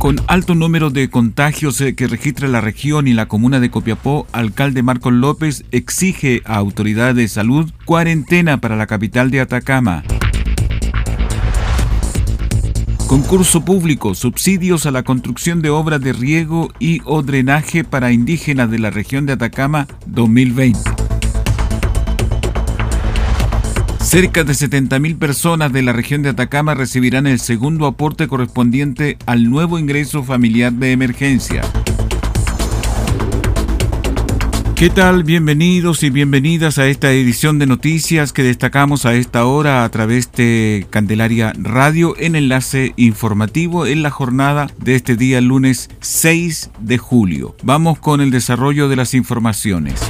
Con alto número de contagios eh, que registra la región y la comuna de Copiapó, alcalde Marcos López exige a autoridades de salud cuarentena para la capital de Atacama. Concurso público, subsidios a la construcción de obras de riego y o drenaje para indígenas de la región de Atacama 2020. Cerca de 70.000 personas de la región de Atacama recibirán el segundo aporte correspondiente al nuevo ingreso familiar de emergencia. ¿Qué tal? Bienvenidos y bienvenidas a esta edición de noticias que destacamos a esta hora a través de Candelaria Radio en enlace informativo en la jornada de este día lunes 6 de julio. Vamos con el desarrollo de las informaciones.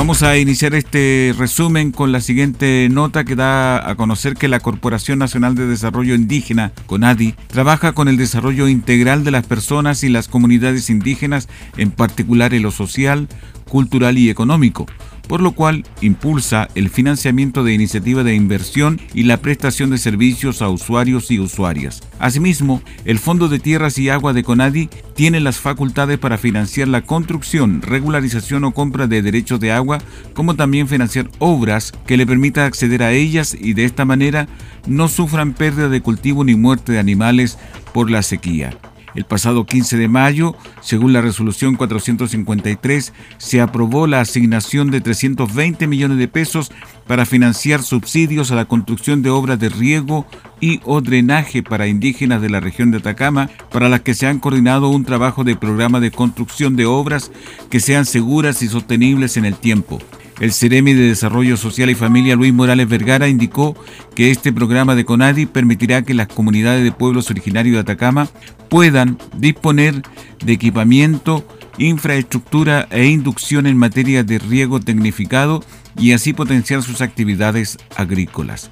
Vamos a iniciar este resumen con la siguiente nota que da a conocer que la Corporación Nacional de Desarrollo Indígena, CONADI, trabaja con el desarrollo integral de las personas y las comunidades indígenas, en particular en lo social, cultural y económico por lo cual impulsa el financiamiento de iniciativas de inversión y la prestación de servicios a usuarios y usuarias. Asimismo, el Fondo de Tierras y Agua de CONADI tiene las facultades para financiar la construcción, regularización o compra de derechos de agua, como también financiar obras que le permita acceder a ellas y de esta manera no sufran pérdida de cultivo ni muerte de animales por la sequía. El pasado 15 de mayo, según la resolución 453, se aprobó la asignación de 320 millones de pesos para financiar subsidios a la construcción de obras de riego y o drenaje para indígenas de la región de Atacama, para las que se han coordinado un trabajo de programa de construcción de obras que sean seguras y sostenibles en el tiempo. El Ceremi de Desarrollo Social y Familia Luis Morales Vergara indicó que este programa de CONADI permitirá que las comunidades de pueblos originarios de Atacama puedan disponer de equipamiento, infraestructura e inducción en materia de riego tecnificado y así potenciar sus actividades agrícolas.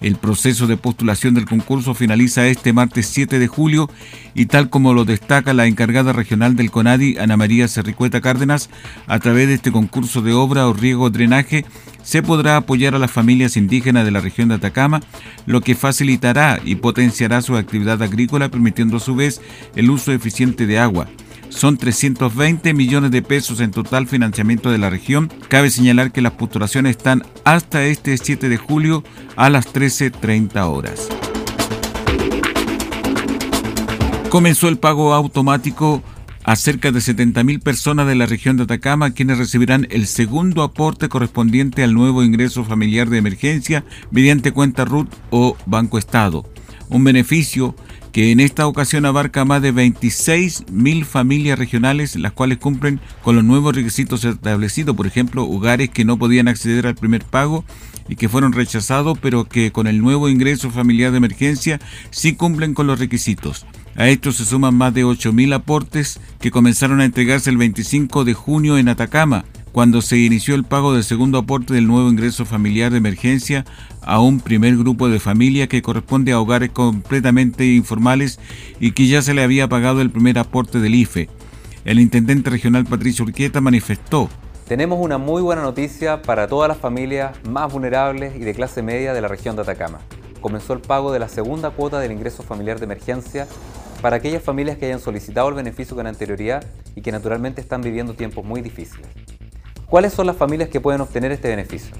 El proceso de postulación del concurso finaliza este martes 7 de julio y tal como lo destaca la encargada regional del CONADI, Ana María Cerricueta Cárdenas, a través de este concurso de obra o riego drenaje se podrá apoyar a las familias indígenas de la región de Atacama, lo que facilitará y potenciará su actividad agrícola, permitiendo a su vez el uso eficiente de agua. Son 320 millones de pesos en total financiamiento de la región. Cabe señalar que las postulaciones están hasta este 7 de julio a las 13.30 horas. Comenzó el pago automático a cerca de 70.000 personas de la región de Atacama, quienes recibirán el segundo aporte correspondiente al nuevo ingreso familiar de emergencia mediante cuenta RUT o Banco Estado. Un beneficio que en esta ocasión abarca más de 26.000 familias regionales, las cuales cumplen con los nuevos requisitos establecidos, por ejemplo, hogares que no podían acceder al primer pago y que fueron rechazados, pero que con el nuevo ingreso familiar de emergencia sí cumplen con los requisitos. A esto se suman más de 8.000 aportes que comenzaron a entregarse el 25 de junio en Atacama, cuando se inició el pago del segundo aporte del nuevo ingreso familiar de emergencia a un primer grupo de familia que corresponde a hogares completamente informales y que ya se le había pagado el primer aporte del IFE. El intendente regional Patricio Urquieta manifestó tenemos una muy buena noticia para todas las familias más vulnerables y de clase media de la región de Atacama. Comenzó el pago de la segunda cuota del ingreso familiar de emergencia para aquellas familias que hayan solicitado el beneficio con anterioridad y que naturalmente están viviendo tiempos muy difíciles. ¿Cuáles son las familias que pueden obtener este beneficio?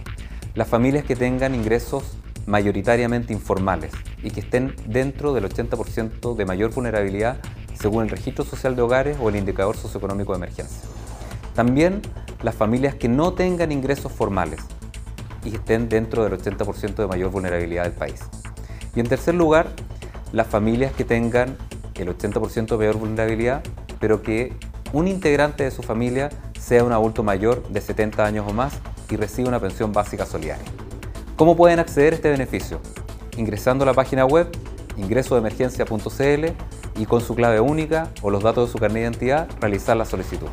Las familias que tengan ingresos mayoritariamente informales y que estén dentro del 80% de mayor vulnerabilidad según el registro social de hogares o el indicador socioeconómico de emergencia. También las familias que no tengan ingresos formales y estén dentro del 80% de mayor vulnerabilidad del país. Y en tercer lugar, las familias que tengan el 80% de mayor vulnerabilidad, pero que un integrante de su familia sea un adulto mayor de 70 años o más y reciba una pensión básica solidaria. ¿Cómo pueden acceder a este beneficio? Ingresando a la página web ingresodemergencia.cl y con su clave única o los datos de su carnet de identidad realizar la solicitud.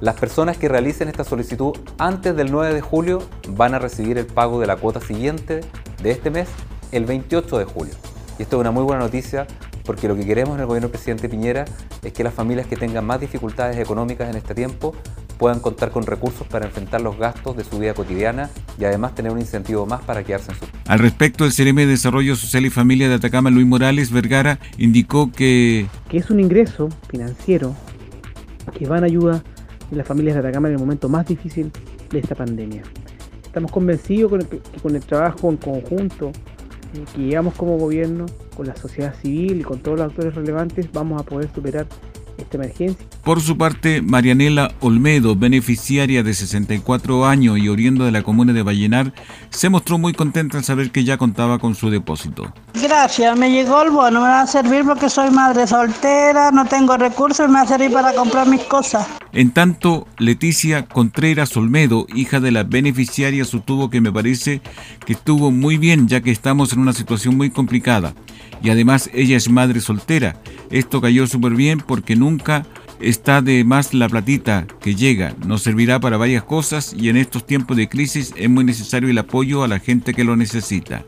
Las personas que realicen esta solicitud antes del 9 de julio van a recibir el pago de la cuota siguiente de este mes el 28 de julio. Y esto es una muy buena noticia porque lo que queremos en el gobierno del presidente Piñera es que las familias que tengan más dificultades económicas en este tiempo puedan contar con recursos para enfrentar los gastos de su vida cotidiana y además tener un incentivo más para quedarse en su Al respecto, el CRM de Desarrollo Social y Familia de Atacama, Luis Morales Vergara, indicó que... Que es un ingreso financiero que va en ayuda de las familias de Atacama en el momento más difícil de esta pandemia. Estamos convencidos que con el trabajo en conjunto eh, que llevamos como gobierno, con la sociedad civil y con todos los actores relevantes, vamos a poder superar esta emergencia. Por su parte, Marianela Olmedo, beneficiaria de 64 años y oriendo de la comuna de Vallenar, se mostró muy contenta al saber que ya contaba con su depósito. Gracias, me llegó el bono, me va a servir porque soy madre soltera, no tengo recursos, me va a servir para comprar mis cosas. En tanto, Leticia Contreras Olmedo, hija de la beneficiaria, sostuvo que me parece que estuvo muy bien ya que estamos en una situación muy complicada y además ella es madre soltera. Esto cayó súper bien porque nunca está de más la platita que llega. Nos servirá para varias cosas y en estos tiempos de crisis es muy necesario el apoyo a la gente que lo necesita.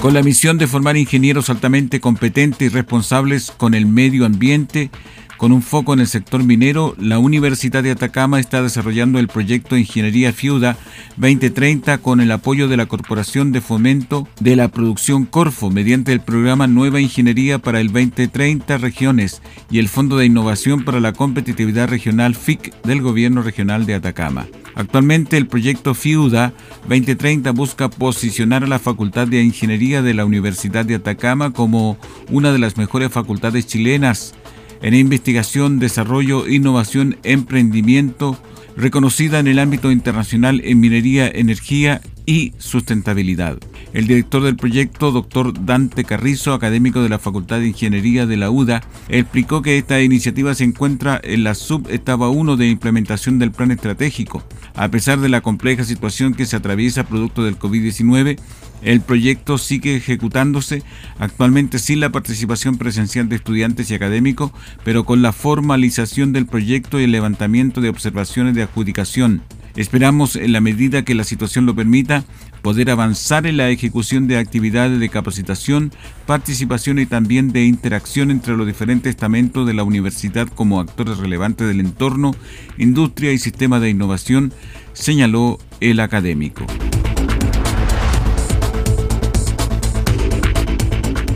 Con la misión de formar ingenieros altamente competentes y responsables con el medio ambiente, con un foco en el sector minero, la Universidad de Atacama está desarrollando el proyecto Ingeniería Fiuda 2030 con el apoyo de la Corporación de Fomento de la Producción Corfo mediante el programa Nueva Ingeniería para el 2030 Regiones y el Fondo de Innovación para la Competitividad Regional FIC del Gobierno Regional de Atacama. Actualmente el proyecto FIUDA 2030 busca posicionar a la Facultad de Ingeniería de la Universidad de Atacama como una de las mejores facultades chilenas en investigación, desarrollo, innovación, emprendimiento, reconocida en el ámbito internacional en minería, energía y sustentabilidad. El director del proyecto, doctor Dante Carrizo, académico de la Facultad de Ingeniería de la UDA, explicó que esta iniciativa se encuentra en la subetapa 1 de implementación del plan estratégico. A pesar de la compleja situación que se atraviesa producto del COVID-19, el proyecto sigue ejecutándose actualmente sin la participación presencial de estudiantes y académicos, pero con la formalización del proyecto y el levantamiento de observaciones de adjudicación. Esperamos, en la medida que la situación lo permita, poder avanzar en la ejecución de actividades de capacitación, participación y también de interacción entre los diferentes estamentos de la universidad como actores relevantes del entorno, industria y sistema de innovación, señaló el académico.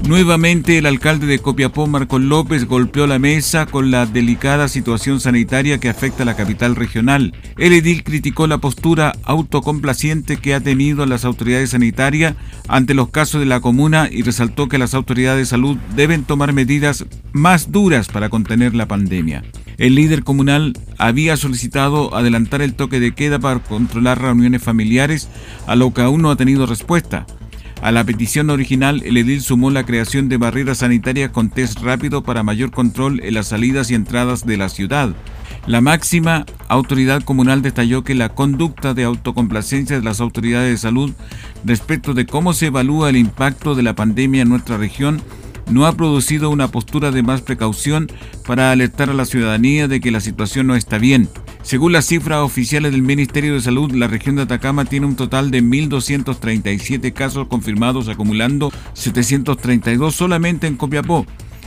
Nuevamente el alcalde de Copiapó, Marco López, golpeó la mesa con la delicada situación sanitaria que afecta a la capital regional. El edil criticó la postura autocomplaciente que ha tenido las autoridades sanitarias ante los casos de la comuna y resaltó que las autoridades de salud deben tomar medidas más duras para contener la pandemia. El líder comunal había solicitado adelantar el toque de queda para controlar reuniones familiares, a lo que aún no ha tenido respuesta. A la petición original, el edil sumó la creación de barreras sanitarias con test rápido para mayor control en las salidas y entradas de la ciudad. La máxima autoridad comunal detalló que la conducta de autocomplacencia de las autoridades de salud respecto de cómo se evalúa el impacto de la pandemia en nuestra región no ha producido una postura de más precaución para alertar a la ciudadanía de que la situación no está bien. Según las cifras oficiales del Ministerio de Salud, la región de Atacama tiene un total de 1.237 casos confirmados, acumulando 732 solamente en Copiapó.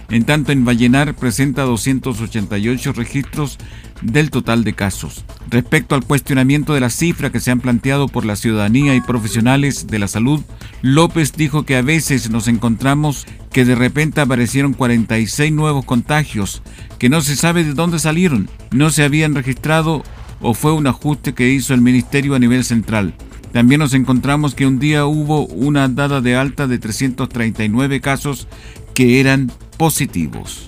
En tanto, en Vallenar presenta 288 registros del total de casos. Respecto al cuestionamiento de las cifras que se han planteado por la ciudadanía y profesionales de la salud, López dijo que a veces nos encontramos que de repente aparecieron 46 nuevos contagios que no se sabe de dónde salieron, no se habían registrado o fue un ajuste que hizo el ministerio a nivel central. También nos encontramos que un día hubo una dada de alta de 339 casos que eran positivos.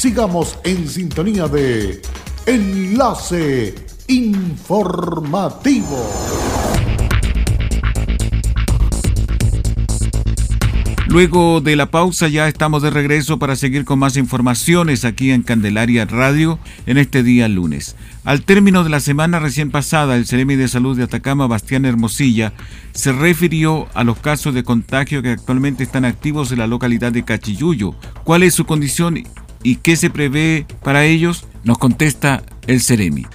sigamos en sintonía de Enlace Informativo. Luego de la pausa ya estamos de regreso para seguir con más informaciones aquí en Candelaria Radio en este día lunes. Al término de la semana recién pasada, el Ceremi de Salud de Atacama, Bastián Hermosilla, se refirió a los casos de contagio que actualmente están activos en la localidad de Cachiyuyo. ¿Cuál es su condición ¿Y qué se prevé para ellos? Nos contesta el Ceremi.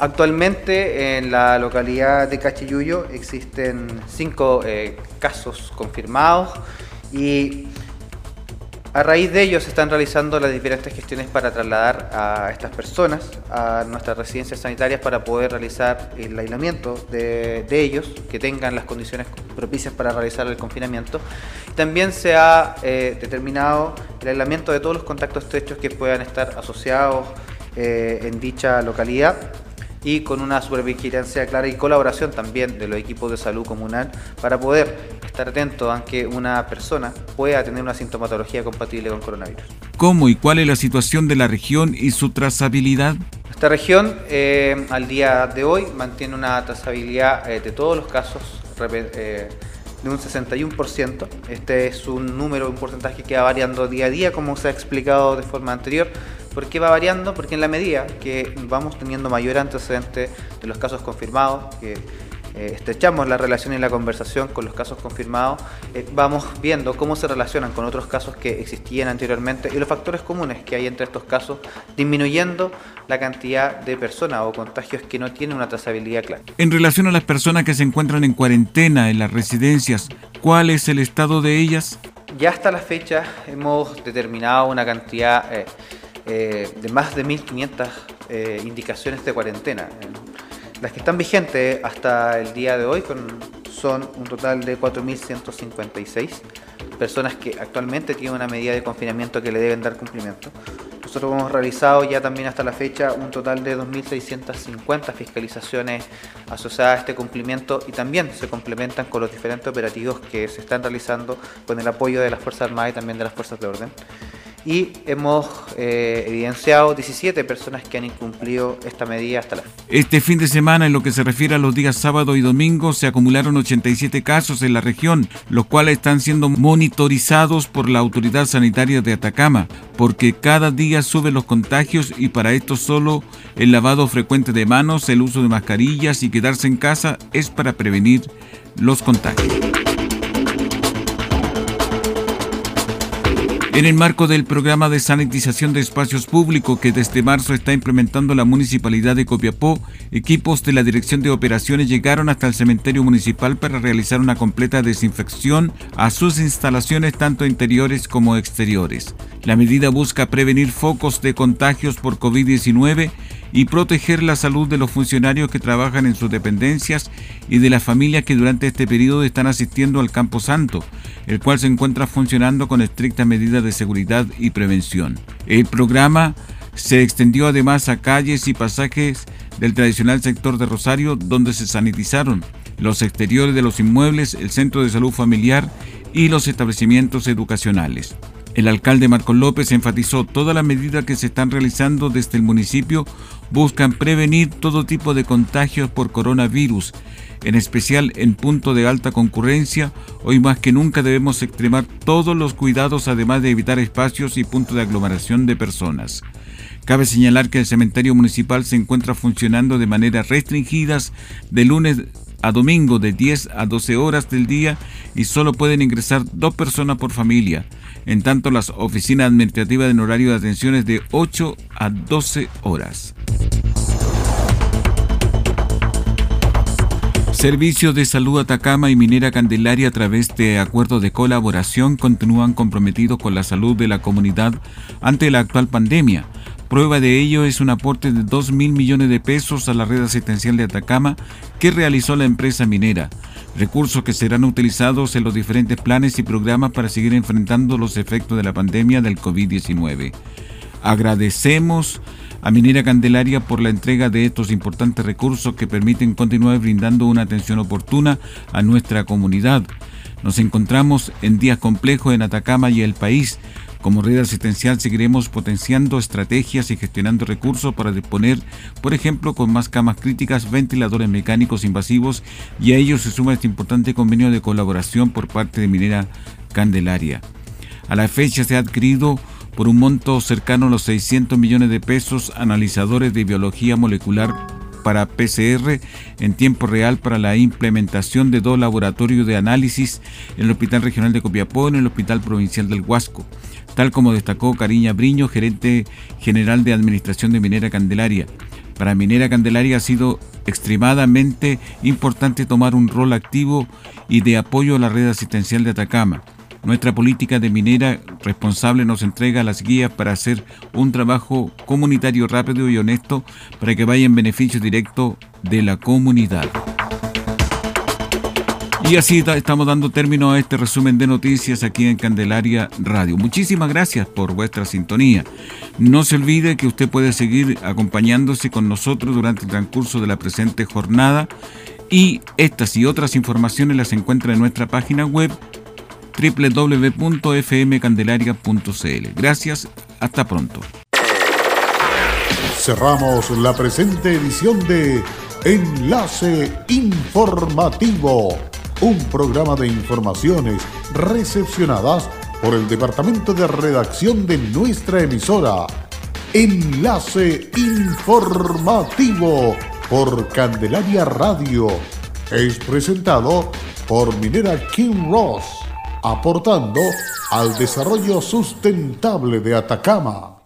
Actualmente en la localidad de Cachiyuyo existen cinco eh, casos confirmados y a raíz de ello se están realizando las diferentes gestiones para trasladar a estas personas a nuestras residencias sanitarias para poder realizar el aislamiento de, ellos, que tengan las condiciones propicias para realizar el confinamiento. También se ha eh, determinado el aislamiento de todos los contactos estrechos que puedan estar asociados eh, en dicha localidad y con una supervigilancia clara y colaboración también de los equipos de salud comunal para poder estar atento a que una persona pueda tener una sintomatología compatible con coronavirus. ¿Cómo y cuál es la situación de la región y su trazabilidad? Esta región eh, al día de hoy mantiene una trazabilidad eh, de todos los casos eh, de un 61%. Este es un número, un porcentaje que va variando día a día, como se ha explicado de forma anterior. ¿Por qué va variando? Porque en la medida que vamos teniendo mayor antecedente de los casos confirmados, que eh, estrechamos la relación y la conversación con los casos confirmados, eh, vamos viendo cómo se relacionan con otros casos que existían anteriormente y los factores comunes que hay entre estos casos, disminuyendo la cantidad de personas o contagios que no tienen una trazabilidad clara. En relación a las personas que se encuentran en cuarentena en las residencias, ¿cuál es el estado de ellas? Ya hasta la fecha hemos determinado una cantidad... Eh, eh, de más de 1.500 eh, indicaciones de cuarentena. Las que están vigentes hasta el día de hoy son un total de 4.156 personas que actualmente tienen una medida de confinamiento que le deben dar cumplimiento. Nosotros hemos realizado ya también hasta la fecha un total de 2.650 fiscalizaciones asociadas a este cumplimiento y también se complementan con los diferentes operativos que se están realizando con el apoyo de las Fuerzas Armadas y también de las Fuerzas de Orden y hemos eh, evidenciado 17 personas que han incumplido esta medida hasta la Este fin de semana, en lo que se refiere a los días sábado y domingo, se acumularon 87 casos en la región, los cuales están siendo monitorizados por la autoridad sanitaria de Atacama, porque cada día suben los contagios y para esto solo el lavado frecuente de manos, el uso de mascarillas y quedarse en casa es para prevenir los contagios. En el marco del programa de sanitización de espacios públicos que desde marzo está implementando la Municipalidad de Copiapó, equipos de la Dirección de Operaciones llegaron hasta el cementerio municipal para realizar una completa desinfección a sus instalaciones tanto interiores como exteriores. La medida busca prevenir focos de contagios por COVID-19 y proteger la salud de los funcionarios que trabajan en sus dependencias y de las familias que durante este periodo están asistiendo al Campo Santo, el cual se encuentra funcionando con estrictas medidas de seguridad y prevención. El programa Se extendió además a calles y pasajes del tradicional sector de Rosario, donde se sanitizaron los exteriores de los inmuebles, el centro de salud familiar y los establecimientos educacionales. El alcalde Marcos López enfatizó todas las medidas que se están realizando desde el municipio buscan prevenir todo tipo de contagios por coronavirus, en especial en punto de alta concurrencia. Hoy más que nunca debemos extremar todos los cuidados además de evitar espacios y puntos de aglomeración de personas. Cabe señalar que el cementerio municipal se encuentra funcionando de manera restringidas de lunes a domingo de 10 a 12 horas del día y solo pueden ingresar dos personas por familia. En tanto, las oficinas administrativas en horario de atención es de 8 a 12 horas. Servicios de Salud Atacama y Minera Candelaria a través de acuerdos de colaboración continúan comprometidos con la salud de la comunidad ante la actual pandemia. Prueba de ello es un aporte de 2 mil millones de pesos a la red asistencial de Atacama que realizó la empresa minera, recursos que serán utilizados en los diferentes planes y programas para seguir enfrentando los efectos de la pandemia del COVID-19. Agradecemos a Minera Candelaria por la entrega de estos importantes recursos que permiten continuar brindando una atención oportuna a nuestra comunidad. Nos encontramos en días complejos en Atacama y el país, como red asistencial seguiremos potenciando estrategias y gestionando recursos para disponer, por ejemplo, con más camas críticas, ventiladores mecánicos invasivos y a ello se suma este importante convenio de colaboración por parte de Minera Candelaria. A la fecha se ha adquirido por un monto cercano a los 600 millones de pesos analizadores de biología molecular para PCR en tiempo real para la implementación de dos laboratorios de análisis en el Hospital Regional de Copiapó y en el Hospital Provincial del Huasco tal como destacó Cariña Briño, gerente general de Administración de Minera Candelaria. Para Minera Candelaria ha sido extremadamente importante tomar un rol activo y de apoyo a la red asistencial de Atacama. Nuestra política de minera responsable nos entrega las guías para hacer un trabajo comunitario rápido y honesto para que vaya en beneficio directo de la comunidad. Y así estamos dando término a este resumen de noticias aquí en Candelaria Radio. Muchísimas gracias por vuestra sintonía. No se olvide que usted puede seguir acompañándose con nosotros durante el transcurso de la presente jornada y estas y otras informaciones las encuentra en nuestra página web www.fmcandelaria.cl. Gracias, hasta pronto. Cerramos la presente edición de Enlace Informativo un programa de informaciones recepcionadas por el departamento de redacción de nuestra emisora. Enlace informativo por Candelaria Radio. Es presentado por Minera King Ross, aportando al desarrollo sustentable de Atacama.